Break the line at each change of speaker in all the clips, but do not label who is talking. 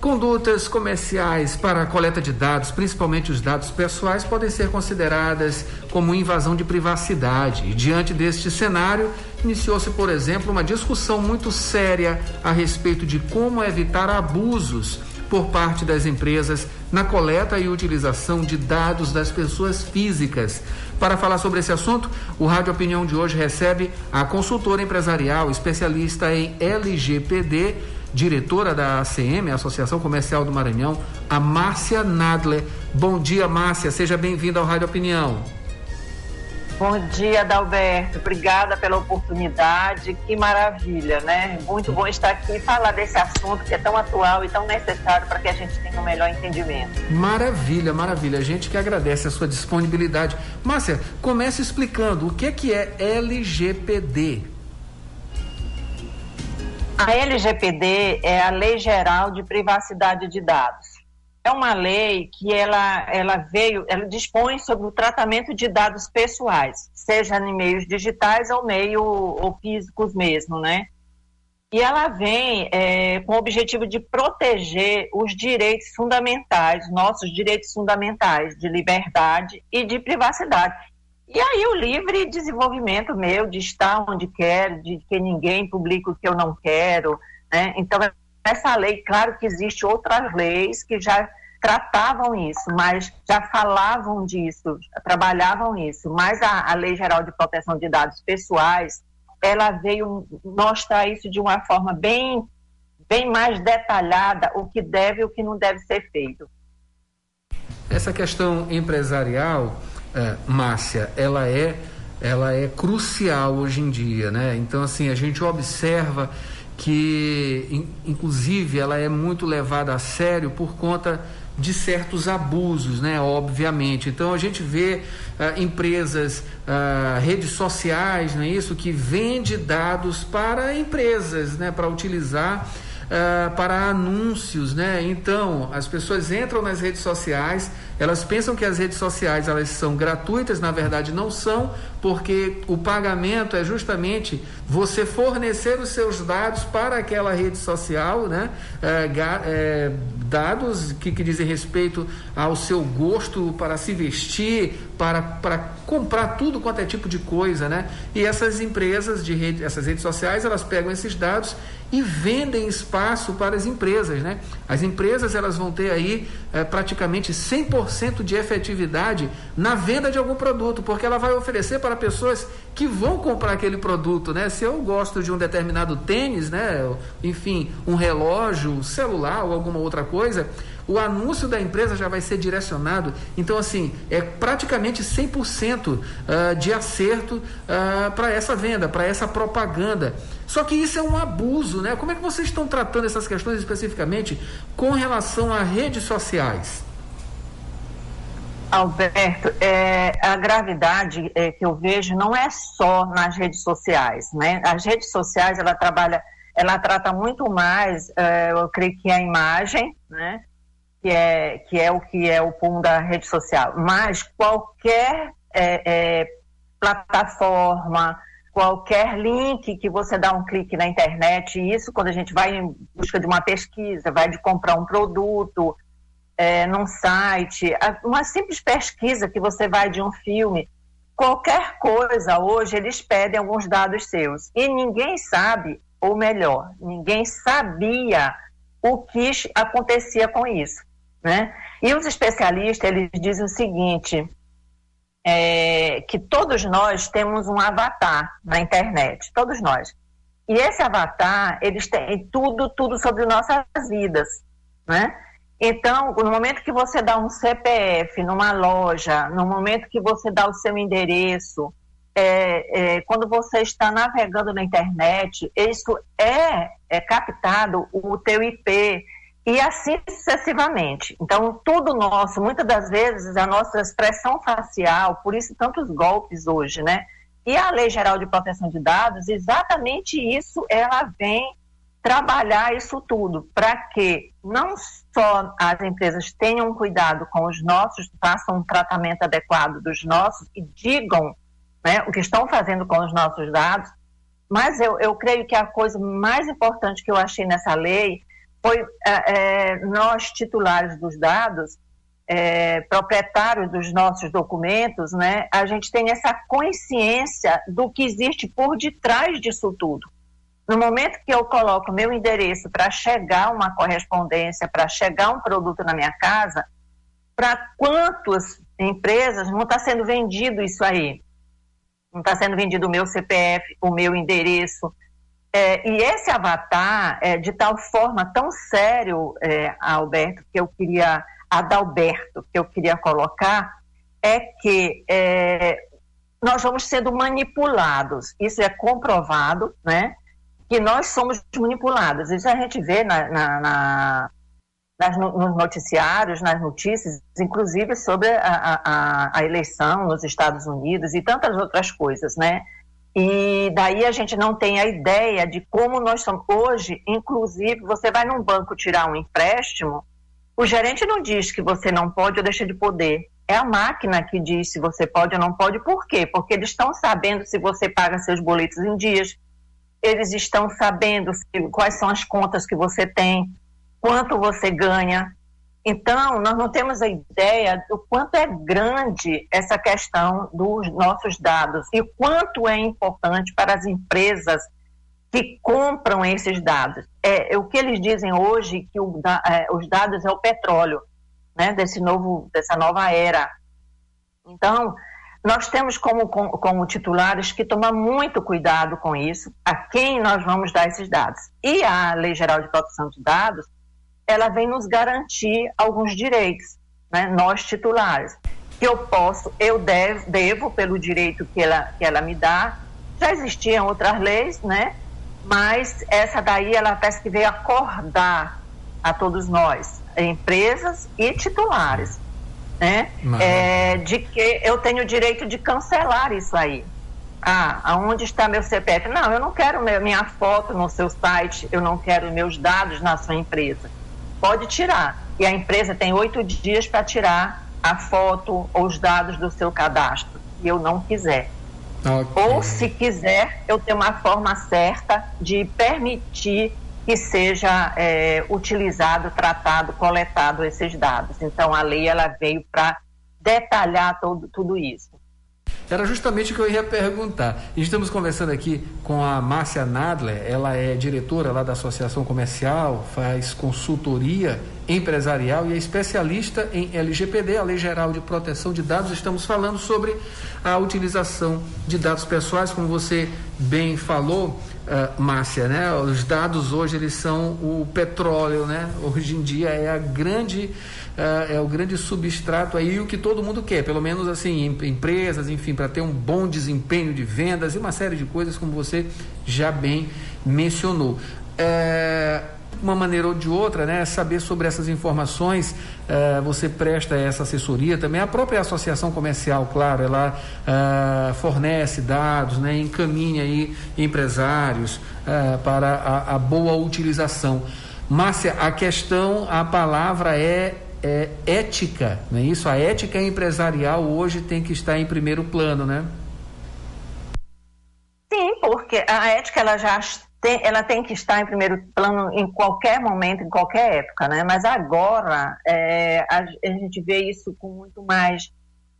Condutas comerciais para a coleta de dados, principalmente os dados pessoais, podem ser consideradas como invasão de privacidade. E diante deste cenário, iniciou-se, por exemplo, uma discussão muito séria a respeito de como evitar abusos por parte das empresas na coleta e utilização de dados das pessoas físicas. Para falar sobre esse assunto, o Rádio Opinião de hoje recebe a consultora empresarial, especialista em LGPD, diretora da ACM, Associação Comercial do Maranhão, a Márcia Nadler. Bom dia, Márcia, seja bem-vinda ao Rádio Opinião.
Bom dia, Dalberto. Obrigada pela oportunidade. Que maravilha, né? Muito bom estar aqui e falar desse assunto que é tão atual e tão necessário para que a gente tenha um melhor entendimento.
Maravilha, maravilha. A gente que agradece a sua disponibilidade. Márcia, comece explicando o que é que é LGPD.
A LGPD é a Lei Geral de Privacidade de Dados é uma lei que ela, ela veio, ela dispõe sobre o tratamento de dados pessoais, seja em meios digitais ou meio ou físicos mesmo, né? E ela vem é, com o objetivo de proteger os direitos fundamentais, nossos direitos fundamentais de liberdade e de privacidade. E aí o livre desenvolvimento meu de estar onde quero, de que ninguém publique o que eu não quero, né? Então essa lei, claro que existe outras leis que já tratavam isso, mas já falavam disso, trabalhavam isso, mas a, a Lei Geral de Proteção de Dados Pessoais, ela veio mostrar isso de uma forma bem, bem mais detalhada, o que deve e o que não deve ser feito.
Essa questão empresarial, é, Márcia, ela é, ela é crucial hoje em dia, né? Então, assim, a gente observa que, inclusive, ela é muito levada a sério por conta de certos abusos, né? Obviamente. Então a gente vê uh, empresas, uh, redes sociais, não é isso, que vende dados para empresas, né? Para utilizar uh, para anúncios, né? Então, as pessoas entram nas redes sociais, elas pensam que as redes sociais elas são gratuitas, na verdade não são, porque o pagamento é justamente você fornecer os seus dados para aquela rede social, né? É, é, dados que, que dizem respeito ao seu gosto para se vestir, para, para comprar tudo quanto é tipo de coisa, né? E essas empresas de rede, essas redes sociais, elas pegam esses dados e vendem espaço para as empresas, né? As empresas elas vão ter aí é, praticamente 100% de efetividade na venda de algum produto, porque ela vai oferecer para pessoas que vão comprar aquele produto, né? Se eu gosto de um determinado tênis, né? Enfim, um relógio, celular ou alguma outra coisa, o anúncio da empresa já vai ser direcionado. Então, assim, é praticamente 100% uh, ah, de acerto uh, para essa venda, para essa propaganda. Só que isso é um abuso, né? Como é que vocês estão tratando essas questões especificamente com relação a redes sociais?
Alberto, é, a gravidade é, que eu vejo não é só nas redes sociais, né? As redes sociais, ela trabalha, ela trata muito mais, é, eu creio que a imagem, né? Que é, que é o que é o pum da rede social, mas qualquer é, é, plataforma, qualquer link que você dá um clique na internet, isso quando a gente vai em busca de uma pesquisa, vai de comprar um produto é, num site, uma simples pesquisa que você vai de um filme, qualquer coisa hoje eles pedem alguns dados seus e ninguém sabe, ou melhor, ninguém sabia o que acontecia com isso. Né? E os especialistas eles dizem o seguinte, é, que todos nós temos um avatar na internet, todos nós. E esse avatar, eles têm tudo, tudo sobre nossas vidas, né? Então, no momento que você dá um CPF numa loja, no momento que você dá o seu endereço, é, é, quando você está navegando na internet, isso é, é captado o teu IP, e assim sucessivamente. Então, tudo nosso, muitas das vezes, a nossa expressão facial, por isso tantos golpes hoje, né? E a Lei Geral de Proteção de Dados, exatamente isso, ela vem trabalhar isso tudo, para que não só as empresas tenham cuidado com os nossos, façam um tratamento adequado dos nossos e digam né, o que estão fazendo com os nossos dados, mas eu, eu creio que a coisa mais importante que eu achei nessa lei foi é, é, nós, titulares dos dados, é, proprietários dos nossos documentos, né, a gente tem essa consciência do que existe por detrás disso tudo. No momento que eu coloco meu endereço para chegar uma correspondência, para chegar um produto na minha casa, para quantas empresas não está sendo vendido isso aí? Não está sendo vendido o meu CPF, o meu endereço. É, e esse avatar é de tal forma tão sério, é, Alberto, que eu queria, Adalberto, que eu queria colocar, é que é, nós vamos sendo manipulados. Isso é comprovado, né? que nós somos manipulados. Isso a gente vê na, na, na nas, nos noticiários, nas notícias, inclusive sobre a, a, a, eleição nos Estados Unidos e tantas outras coisas, né? E daí a gente não tem a ideia de como nós somos. Hoje, inclusive, você vai num banco tirar um empréstimo, o gerente não diz que você não pode ou deixa de poder. É a máquina que diz se você pode ou não pode. Por quê? Porque eles estão sabendo se você paga seus boletos em dias, eles estão sabendo quais são as contas que você tem, quanto você ganha. Então, nós não temos a ideia do quanto é grande essa questão dos nossos dados e quanto é importante para as empresas que compram esses dados. É, é o que eles dizem hoje que o, é, os dados é o petróleo, né, desse novo, dessa nova era. Então, nós temos como, como, titulares que tomar muito cuidado com isso, a quem nós vamos dar esses dados. E a Lei Geral de Proteção de Dados, ela vem nos garantir alguns direitos, né, nós titulares, que eu posso, eu devo, devo, pelo direito que ela, que ela me dá, já existiam outras leis, né, mas essa daí, ela parece que veio acordar a todos nós, empresas e titulares né? É, de que eu tenho o direito de cancelar isso aí. Ah, aonde está meu CPF? Não, eu não quero minha foto no seu site, eu não quero meus dados na sua empresa. Pode tirar. E a empresa tem oito dias para tirar a foto ou os dados do seu cadastro, e eu não quiser. Okay. Ou, se quiser, eu tenho uma forma certa de permitir que seja é, utilizado, tratado, coletado esses dados. Então, a lei ela veio para detalhar todo, tudo isso.
Era justamente o que eu ia perguntar. Estamos conversando aqui com a Márcia Nadler, ela é diretora lá da Associação Comercial, faz consultoria empresarial e é especialista em LGPD, a Lei Geral de Proteção de Dados. Estamos falando sobre a utilização de dados pessoais, como você bem falou, uh, Márcia, né? Os dados hoje eles são o petróleo, né? Hoje em dia é a grande uh, é o grande substrato aí o que todo mundo quer, pelo menos assim, em, empresas, enfim, para ter um bom desempenho de vendas e uma série de coisas como você já bem mencionou. É, uma maneira ou de outra, né, saber sobre essas informações, uh, você presta essa assessoria também. A própria associação comercial, claro, ela uh, fornece dados, né, encaminha aí empresários uh, para a, a, boa utilização. Márcia, a questão, a palavra é, é ética, não é isso? A ética empresarial hoje tem que estar em primeiro plano, né?
Sim, porque a ética ela já tem, ela tem que estar em primeiro plano em qualquer momento, em qualquer época, né? Mas agora é, a, a, gente vê isso com muito mais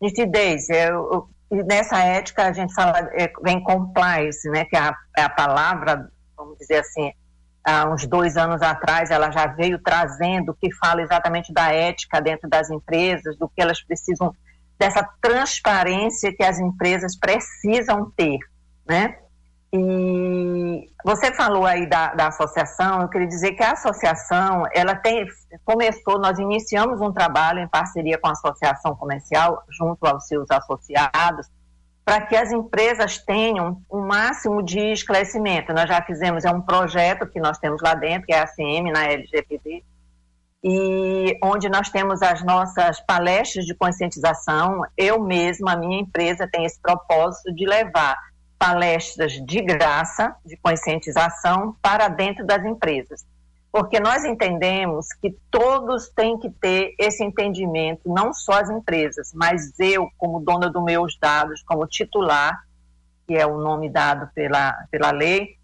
nitidez. É, eu, nessa ética a gente fala, é, vem compliance, né? Que é a, é a palavra, vamos dizer assim, há uns dois anos atrás ela já veio trazendo que fala exatamente da ética dentro das empresas, do que elas precisam, dessa transparência que as empresas precisam ter, né? E você falou aí da, da, associação, eu queria dizer que a associação, ela tem, começou, nós iniciamos um trabalho em parceria com a associação comercial, junto aos seus associados, para que as empresas tenham o um máximo de esclarecimento. Nós já fizemos, é um projeto que nós temos lá dentro, que é a ACM, na LGPD, e onde nós temos as nossas palestras de conscientização. Eu mesma, a minha empresa, tem esse propósito de levar palestras de graça, de conscientização, para dentro das empresas. Porque nós entendemos que todos têm que ter esse entendimento, não só as empresas, mas eu, como dona dos meus dados, como titular, que é o nome dado pela, pela lei,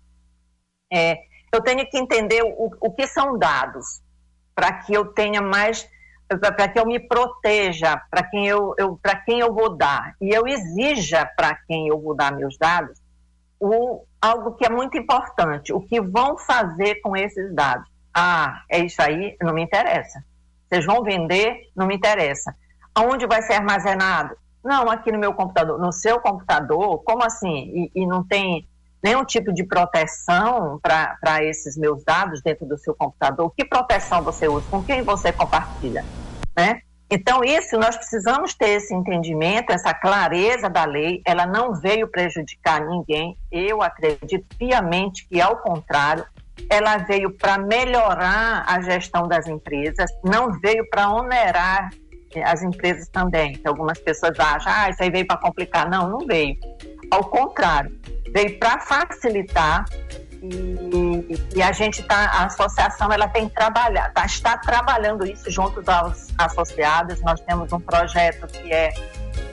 é, eu tenho que entender o, o que são dados, para que eu tenha mais, para que eu me proteja, para quem eu, eu para quem eu vou dar e eu exija para quem eu vou dar meus dados o, algo que é muito importante, o que vão fazer com esses dados. Ah, é isso aí, não me interessa. Vocês vão vender, não me interessa. Aonde vai ser armazenado? Não, aqui no meu computador. No seu computador? Como assim? E, e não tem nenhum tipo de proteção para esses meus dados dentro do seu computador? Que proteção você usa? Com quem você compartilha? Né? Então, isso nós precisamos ter esse entendimento, essa clareza da lei. Ela não veio prejudicar ninguém. Eu acredito piamente que, ao contrário, ela veio para melhorar a gestão das empresas, não veio para onerar as empresas também. Que algumas pessoas acham, ah, isso aí veio para complicar. Não, não veio. Ao contrário, veio para facilitar e, e, a gente tá, a associação ela tem trabalhado, tá, está trabalhando isso junto aos associados. Nós temos um projeto que é,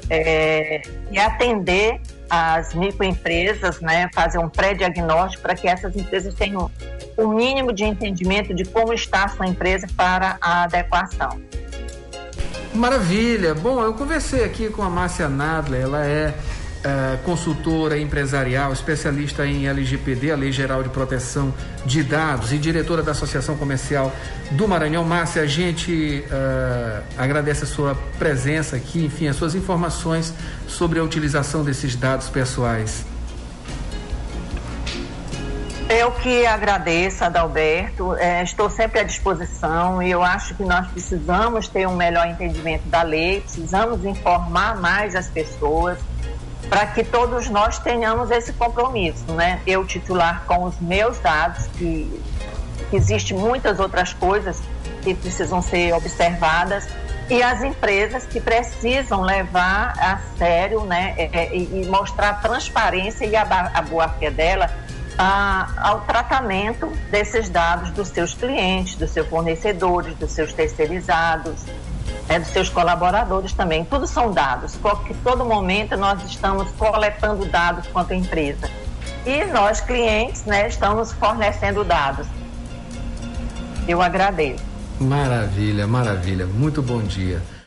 é, que é atender as microempresas, né, fazer um pré-diagnóstico para que essas empresas tenham o mínimo de entendimento de como está a sua empresa para a adequação.
Maravilha. Bom, eu conversei aqui com a Márcia Nadler, ela é, é consultora empresarial, especialista em LGPD, a Lei Geral de Proteção de Dados, e diretora da Associação Comercial do Maranhão. Márcia, a gente uh, agradece a sua presença aqui, enfim, as suas informações sobre a utilização desses dados pessoais.
Eu que agradeço, Adalberto, é, estou sempre à disposição e eu acho que nós precisamos ter um melhor entendimento da lei, precisamos informar mais as pessoas para que todos nós tenhamos esse compromisso, né? Eu titular com os meus dados, que, que existe muitas outras coisas que precisam ser observadas e as empresas que precisam levar a sério, né, é, é, e, e mostrar a transparência e a, a boa-fé dela a, ao tratamento desses dados dos seus clientes, dos seus fornecedores, dos seus terceirizados, né, dos seus colaboradores também. Tudo são dados, porque todo momento nós estamos coletando dados quanto empresa. E nós, clientes, né, estamos fornecendo dados. Eu agradeço.
Maravilha, maravilha. Muito bom dia.